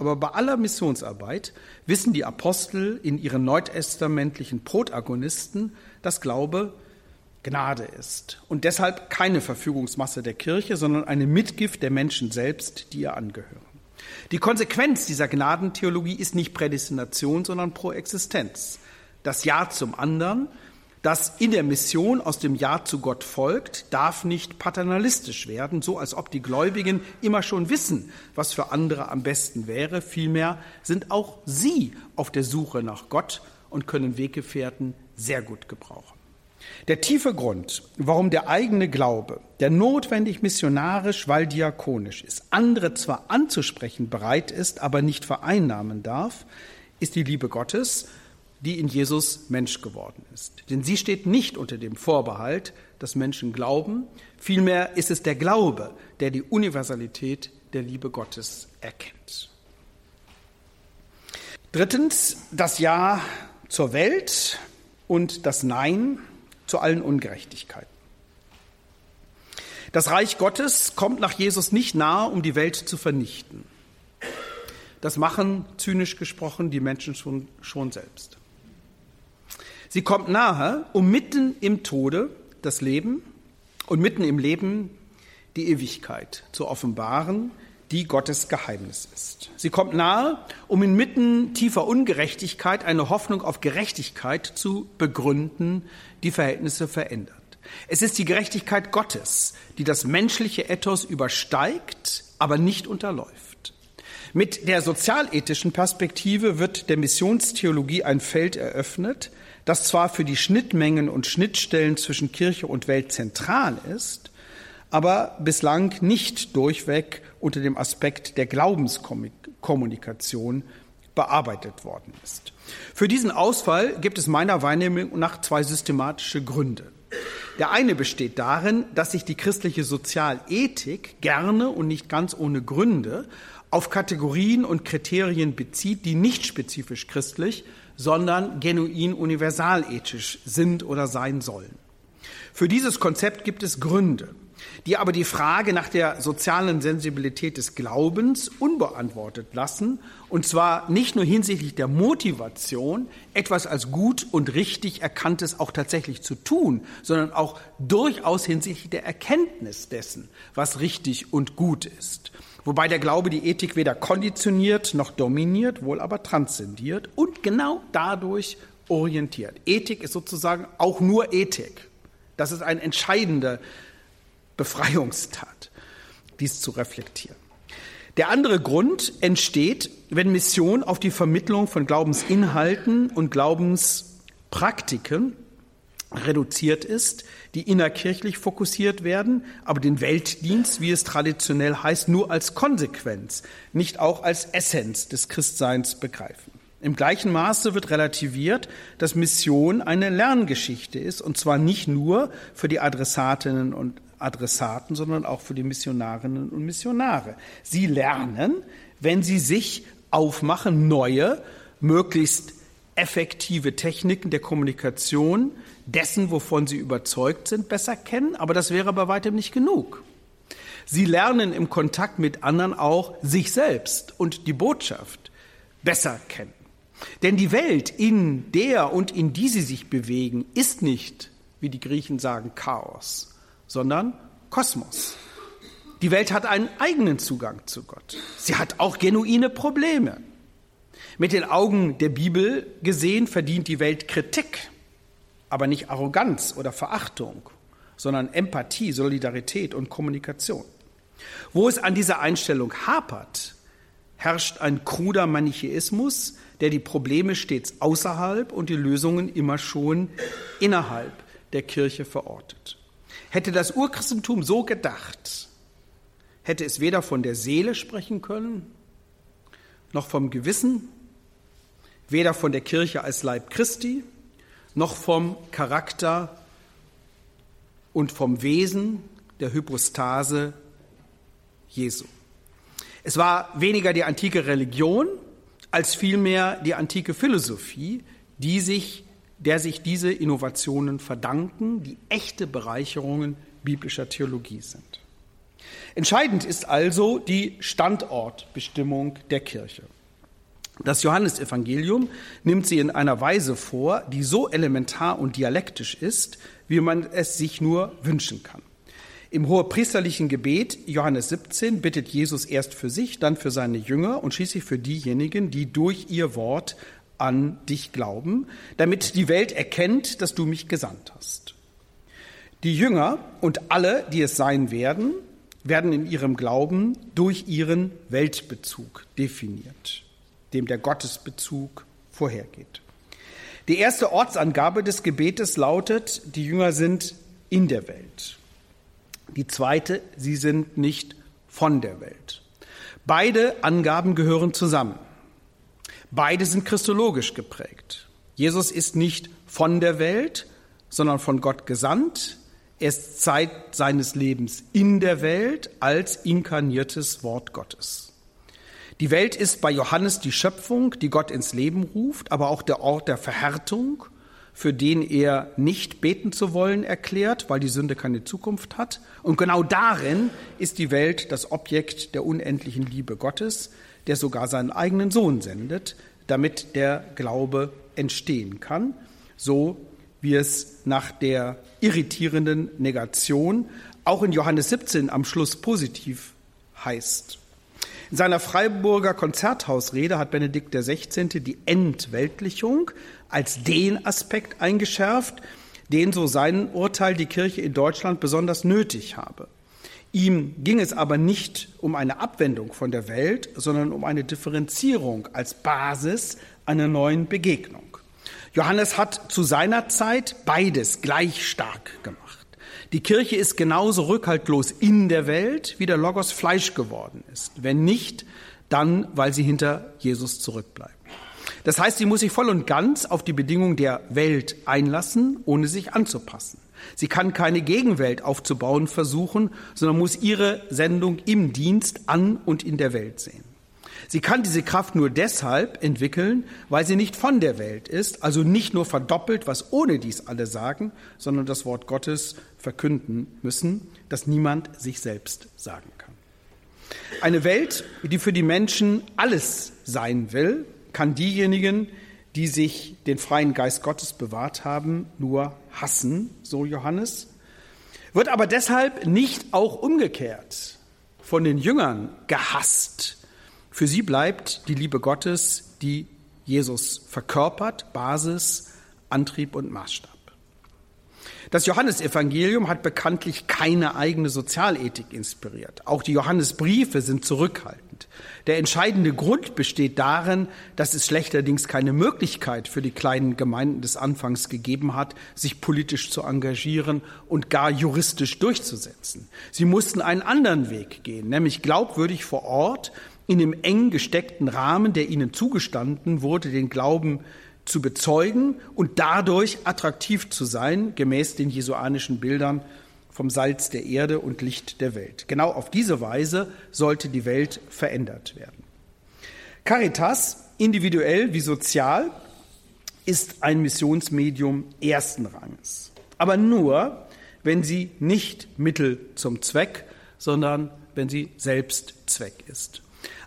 Aber bei aller Missionsarbeit wissen die Apostel in ihren neutestamentlichen Protagonisten, dass Glaube Gnade ist und deshalb keine Verfügungsmasse der Kirche, sondern eine Mitgift der Menschen selbst, die ihr angehören. Die Konsequenz dieser Gnadentheologie ist nicht Prädestination, sondern Proexistenz. Das Ja zum anderen, das in der Mission aus dem Ja zu Gott folgt, darf nicht paternalistisch werden, so als ob die Gläubigen immer schon wissen, was für andere am besten wäre. Vielmehr sind auch sie auf der Suche nach Gott und können Weggefährten sehr gut gebrauchen. Der tiefe Grund, warum der eigene Glaube, der notwendig missionarisch, weil diakonisch ist, andere zwar anzusprechen bereit ist, aber nicht vereinnahmen darf, ist die Liebe Gottes die in Jesus Mensch geworden ist. Denn sie steht nicht unter dem Vorbehalt, dass Menschen glauben, vielmehr ist es der Glaube, der die Universalität der Liebe Gottes erkennt. Drittens, das Ja zur Welt und das Nein zu allen Ungerechtigkeiten. Das Reich Gottes kommt nach Jesus nicht nahe, um die Welt zu vernichten. Das machen, zynisch gesprochen, die Menschen schon, schon selbst. Sie kommt nahe, um mitten im Tode das Leben und mitten im Leben die Ewigkeit zu offenbaren, die Gottes Geheimnis ist. Sie kommt nahe, um inmitten tiefer Ungerechtigkeit eine Hoffnung auf Gerechtigkeit zu begründen, die Verhältnisse verändert. Es ist die Gerechtigkeit Gottes, die das menschliche Ethos übersteigt, aber nicht unterläuft. Mit der sozialethischen Perspektive wird der Missionstheologie ein Feld eröffnet, das zwar für die Schnittmengen und Schnittstellen zwischen Kirche und Welt zentral ist, aber bislang nicht durchweg unter dem Aspekt der Glaubenskommunikation bearbeitet worden ist. Für diesen Ausfall gibt es meiner Wahrnehmung nach zwei systematische Gründe. Der eine besteht darin, dass sich die christliche Sozialethik gerne und nicht ganz ohne Gründe auf Kategorien und Kriterien bezieht, die nicht spezifisch christlich, sondern genuin universalethisch sind oder sein sollen. Für dieses Konzept gibt es Gründe, die aber die Frage nach der sozialen Sensibilität des Glaubens unbeantwortet lassen, und zwar nicht nur hinsichtlich der Motivation, etwas als gut und richtig Erkanntes auch tatsächlich zu tun, sondern auch durchaus hinsichtlich der Erkenntnis dessen, was richtig und gut ist wobei der Glaube die Ethik weder konditioniert noch dominiert, wohl aber transzendiert und genau dadurch orientiert. Ethik ist sozusagen auch nur Ethik. Das ist eine entscheidende Befreiungstat, dies zu reflektieren. Der andere Grund entsteht, wenn Mission auf die Vermittlung von Glaubensinhalten und Glaubenspraktiken reduziert ist, die innerkirchlich fokussiert werden, aber den Weltdienst, wie es traditionell heißt, nur als Konsequenz, nicht auch als Essenz des Christseins begreifen. Im gleichen Maße wird relativiert, dass Mission eine Lerngeschichte ist, und zwar nicht nur für die Adressatinnen und Adressaten, sondern auch für die Missionarinnen und Missionare. Sie lernen, wenn sie sich aufmachen, neue, möglichst effektive Techniken der Kommunikation dessen, wovon sie überzeugt sind, besser kennen, aber das wäre bei weitem nicht genug. Sie lernen im Kontakt mit anderen auch sich selbst und die Botschaft besser kennen. Denn die Welt, in der und in die sie sich bewegen, ist nicht, wie die Griechen sagen, Chaos, sondern Kosmos. Die Welt hat einen eigenen Zugang zu Gott. Sie hat auch genuine Probleme. Mit den Augen der Bibel gesehen verdient die Welt Kritik aber nicht Arroganz oder Verachtung, sondern Empathie, Solidarität und Kommunikation. Wo es an dieser Einstellung hapert, herrscht ein kruder Manichäismus, der die Probleme stets außerhalb und die Lösungen immer schon innerhalb der Kirche verortet. Hätte das Urchristentum so gedacht, hätte es weder von der Seele sprechen können, noch vom Gewissen, weder von der Kirche als Leib Christi, noch vom Charakter und vom Wesen der Hypostase Jesu. Es war weniger die antike Religion als vielmehr die antike Philosophie, die sich, der sich diese Innovationen verdanken, die echte Bereicherungen biblischer Theologie sind. Entscheidend ist also die Standortbestimmung der Kirche. Das Johannesevangelium nimmt sie in einer Weise vor, die so elementar und dialektisch ist, wie man es sich nur wünschen kann. Im hohepriesterlichen Gebet Johannes 17 bittet Jesus erst für sich, dann für seine Jünger und schließlich für diejenigen, die durch ihr Wort an dich glauben, damit die Welt erkennt, dass du mich gesandt hast. Die Jünger und alle, die es sein werden, werden in ihrem Glauben durch ihren Weltbezug definiert, dem der Gottesbezug vorhergeht. Die erste Ortsangabe des Gebetes lautet, die Jünger sind in der Welt. Die zweite, sie sind nicht von der Welt. Beide Angaben gehören zusammen. Beide sind christologisch geprägt. Jesus ist nicht von der Welt, sondern von Gott gesandt. Er ist Zeit seines Lebens in der Welt als inkarniertes Wort Gottes. Die Welt ist bei Johannes die Schöpfung, die Gott ins Leben ruft, aber auch der Ort der Verhärtung, für den er nicht beten zu wollen erklärt, weil die Sünde keine Zukunft hat. Und genau darin ist die Welt das Objekt der unendlichen Liebe Gottes, der sogar seinen eigenen Sohn sendet, damit der Glaube entstehen kann, so wie es nach der irritierenden Negation auch in Johannes 17 am Schluss positiv heißt. In seiner Freiburger Konzerthausrede hat Benedikt XVI. die Entweltlichung als den Aspekt eingeschärft, den so sein Urteil die Kirche in Deutschland besonders nötig habe. Ihm ging es aber nicht um eine Abwendung von der Welt, sondern um eine Differenzierung als Basis einer neuen Begegnung. Johannes hat zu seiner Zeit beides gleich stark gemacht. Die Kirche ist genauso rückhaltlos in der Welt, wie der Logos Fleisch geworden ist. Wenn nicht, dann, weil sie hinter Jesus zurückbleiben. Das heißt, sie muss sich voll und ganz auf die Bedingungen der Welt einlassen, ohne sich anzupassen. Sie kann keine Gegenwelt aufzubauen versuchen, sondern muss ihre Sendung im Dienst an und in der Welt sehen. Sie kann diese Kraft nur deshalb entwickeln, weil sie nicht von der Welt ist, also nicht nur verdoppelt, was ohne dies alle sagen, sondern das Wort Gottes verkünden müssen, das niemand sich selbst sagen kann. Eine Welt, die für die Menschen alles sein will, kann diejenigen, die sich den freien Geist Gottes bewahrt haben, nur hassen, so Johannes, wird aber deshalb nicht auch umgekehrt von den Jüngern gehasst. Für sie bleibt die Liebe Gottes, die Jesus verkörpert, Basis, Antrieb und Maßstab. Das Johannesevangelium hat bekanntlich keine eigene Sozialethik inspiriert. Auch die Johannesbriefe sind zurückhaltend. Der entscheidende Grund besteht darin, dass es schlechterdings keine Möglichkeit für die kleinen Gemeinden des Anfangs gegeben hat, sich politisch zu engagieren und gar juristisch durchzusetzen. Sie mussten einen anderen Weg gehen, nämlich glaubwürdig vor Ort in dem eng gesteckten Rahmen, der ihnen zugestanden wurde, den Glauben zu bezeugen und dadurch attraktiv zu sein, gemäß den jesuanischen Bildern vom Salz der Erde und Licht der Welt. Genau auf diese Weise sollte die Welt verändert werden. Caritas, individuell wie sozial, ist ein Missionsmedium ersten Ranges. Aber nur, wenn sie nicht Mittel zum Zweck, sondern wenn sie selbst Zweck ist.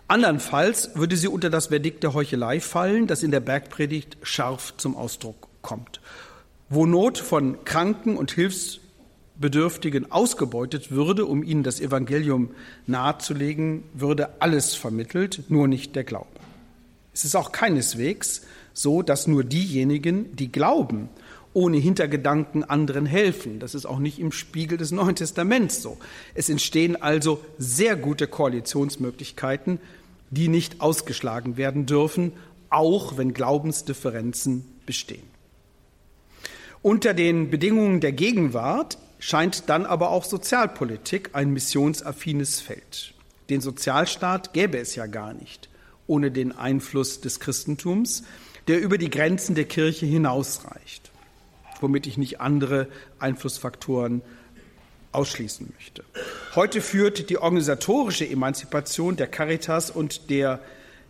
Andernfalls würde sie unter das Verdikt der Heuchelei fallen, das in der Bergpredigt scharf zum Ausdruck kommt. Wo Not von Kranken und Hilfsbedürftigen ausgebeutet würde, um ihnen das Evangelium nahezulegen, würde alles vermittelt, nur nicht der Glaube. Es ist auch keineswegs so, dass nur diejenigen, die glauben, ohne Hintergedanken anderen helfen. Das ist auch nicht im Spiegel des Neuen Testaments so. Es entstehen also sehr gute Koalitionsmöglichkeiten, die nicht ausgeschlagen werden dürfen, auch wenn Glaubensdifferenzen bestehen. Unter den Bedingungen der Gegenwart scheint dann aber auch Sozialpolitik ein missionsaffines Feld. Den Sozialstaat gäbe es ja gar nicht ohne den Einfluss des Christentums, der über die Grenzen der Kirche hinausreicht womit ich nicht andere Einflussfaktoren ausschließen möchte. Heute führt die organisatorische Emanzipation der Caritas und der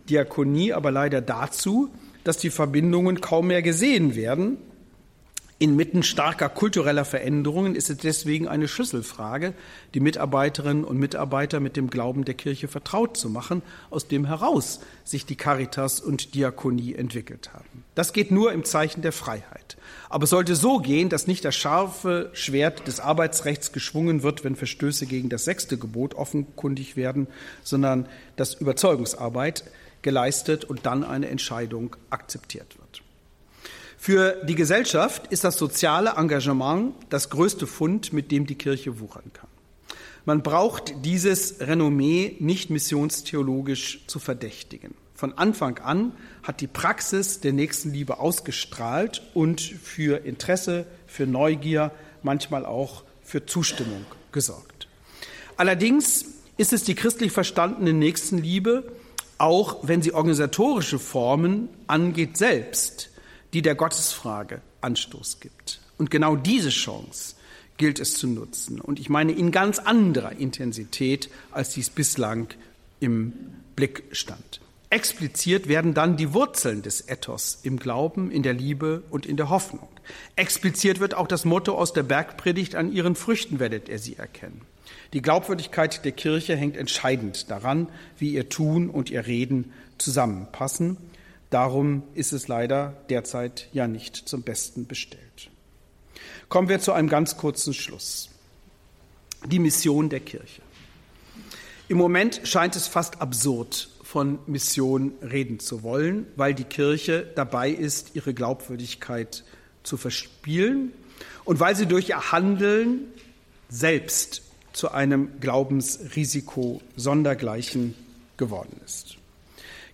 Diakonie aber leider dazu, dass die Verbindungen kaum mehr gesehen werden Inmitten starker kultureller Veränderungen ist es deswegen eine Schlüsselfrage, die Mitarbeiterinnen und Mitarbeiter mit dem Glauben der Kirche vertraut zu machen, aus dem heraus sich die Caritas und Diakonie entwickelt haben. Das geht nur im Zeichen der Freiheit. Aber es sollte so gehen, dass nicht das scharfe Schwert des Arbeitsrechts geschwungen wird, wenn Verstöße gegen das sechste Gebot offenkundig werden, sondern dass Überzeugungsarbeit geleistet und dann eine Entscheidung akzeptiert wird. Für die Gesellschaft ist das soziale Engagement das größte Fund, mit dem die Kirche wuchern kann. Man braucht dieses Renommee nicht missionstheologisch zu verdächtigen. Von Anfang an hat die Praxis der Nächstenliebe ausgestrahlt und für Interesse, für Neugier, manchmal auch für Zustimmung gesorgt. Allerdings ist es die christlich verstandene Nächstenliebe, auch wenn sie organisatorische Formen angeht, selbst, die der Gottesfrage Anstoß gibt. Und genau diese Chance gilt es zu nutzen. Und ich meine in ganz anderer Intensität, als dies bislang im Blick stand. Expliziert werden dann die Wurzeln des Ethos im Glauben, in der Liebe und in der Hoffnung. Expliziert wird auch das Motto aus der Bergpredigt, an ihren Früchten werdet ihr sie erkennen. Die Glaubwürdigkeit der Kirche hängt entscheidend daran, wie ihr Tun und ihr Reden zusammenpassen. Darum ist es leider derzeit ja nicht zum Besten bestellt. Kommen wir zu einem ganz kurzen Schluss. Die Mission der Kirche. Im Moment scheint es fast absurd, von Mission reden zu wollen, weil die Kirche dabei ist, ihre Glaubwürdigkeit zu verspielen und weil sie durch ihr Handeln selbst zu einem Glaubensrisiko sondergleichen geworden ist.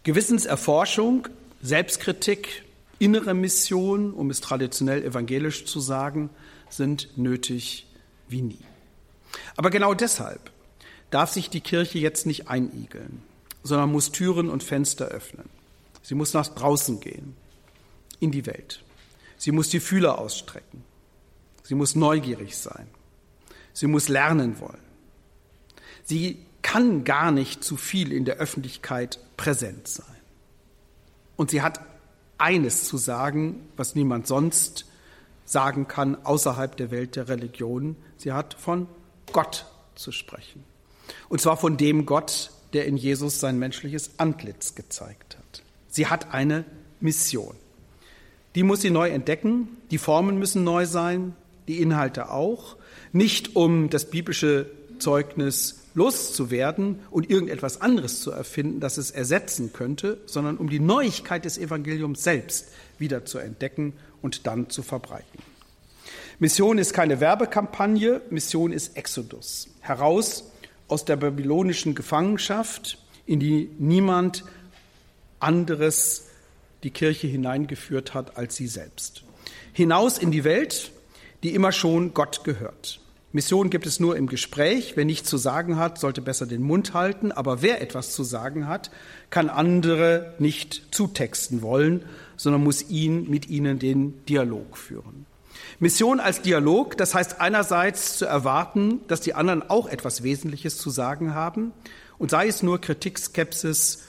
Gewissenserforschung, Selbstkritik, innere Mission, um es traditionell evangelisch zu sagen, sind nötig wie nie. Aber genau deshalb darf sich die Kirche jetzt nicht einigeln sondern muss Türen und Fenster öffnen. Sie muss nach draußen gehen, in die Welt. Sie muss die Fühler ausstrecken. Sie muss neugierig sein. Sie muss lernen wollen. Sie kann gar nicht zu viel in der Öffentlichkeit präsent sein. Und sie hat eines zu sagen, was niemand sonst sagen kann außerhalb der Welt der Religion. Sie hat von Gott zu sprechen. Und zwar von dem Gott, der in Jesus sein menschliches Antlitz gezeigt hat. Sie hat eine Mission. Die muss sie neu entdecken, die Formen müssen neu sein, die Inhalte auch, nicht um das biblische Zeugnis loszuwerden und irgendetwas anderes zu erfinden, das es ersetzen könnte, sondern um die Neuigkeit des Evangeliums selbst wieder zu entdecken und dann zu verbreiten. Mission ist keine Werbekampagne, Mission ist Exodus. Heraus aus der babylonischen Gefangenschaft, in die niemand anderes die Kirche hineingeführt hat als sie selbst. Hinaus in die Welt, die immer schon Gott gehört. Mission gibt es nur im Gespräch. Wer nichts zu sagen hat, sollte besser den Mund halten. Aber wer etwas zu sagen hat, kann andere nicht zutexten wollen, sondern muss ihn mit ihnen den Dialog führen. Mission als Dialog, das heißt einerseits zu erwarten, dass die anderen auch etwas Wesentliches zu sagen haben und sei es nur Kritik, Skepsis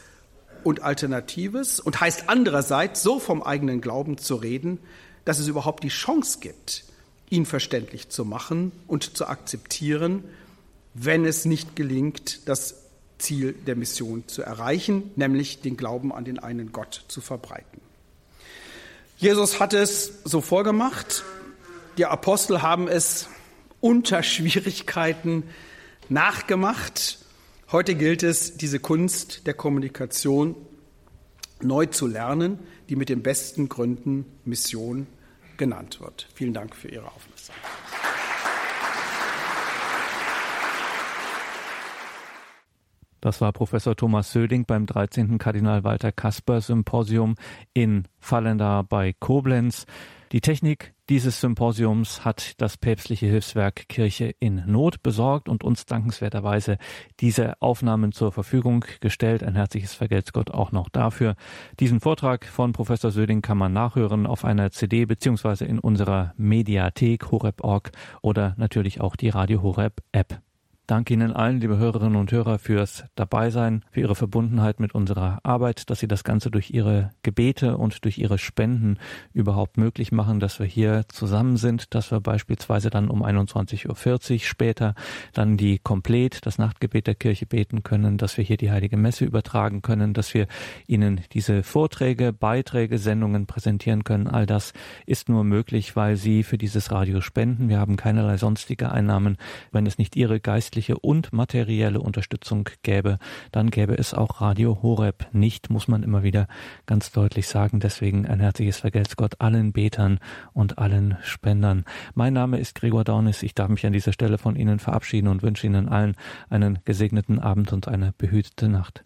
und Alternatives und heißt andererseits so vom eigenen Glauben zu reden, dass es überhaupt die Chance gibt, ihn verständlich zu machen und zu akzeptieren, wenn es nicht gelingt, das Ziel der Mission zu erreichen, nämlich den Glauben an den einen Gott zu verbreiten. Jesus hat es so vorgemacht die Apostel haben es unter Schwierigkeiten nachgemacht. Heute gilt es, diese Kunst der Kommunikation neu zu lernen, die mit den besten Gründen Mission genannt wird. Vielen Dank für Ihre Aufmerksamkeit. Das war Professor Thomas Söding beim 13. Kardinal Walter Kasper Symposium in Fallenda bei Koblenz. Die Technik dieses Symposiums hat das päpstliche Hilfswerk Kirche in Not besorgt und uns dankenswerterweise diese Aufnahmen zur Verfügung gestellt. Ein herzliches Vergelt's Gott auch noch dafür. Diesen Vortrag von Professor Söding kann man nachhören auf einer CD beziehungsweise in unserer Mediathek horeb.org oder natürlich auch die Radio Horeb App. Danke Ihnen allen, liebe Hörerinnen und Hörer, fürs Dabeisein, für Ihre Verbundenheit mit unserer Arbeit, dass Sie das Ganze durch Ihre Gebete und durch Ihre Spenden überhaupt möglich machen, dass wir hier zusammen sind, dass wir beispielsweise dann um 21.40 Uhr später dann die Komplett, das Nachtgebet der Kirche beten können, dass wir hier die Heilige Messe übertragen können, dass wir Ihnen diese Vorträge, Beiträge, Sendungen präsentieren können. All das ist nur möglich, weil Sie für dieses Radio spenden. Wir haben keinerlei sonstige Einnahmen, wenn es nicht Ihre Geist geistliche und materielle Unterstützung gäbe, dann gäbe es auch Radio Horeb nicht, muss man immer wieder ganz deutlich sagen. Deswegen ein herzliches Vergelt's Gott allen Betern und allen Spendern. Mein Name ist Gregor Dornis. Ich darf mich an dieser Stelle von Ihnen verabschieden und wünsche Ihnen allen einen gesegneten Abend und eine behütete Nacht.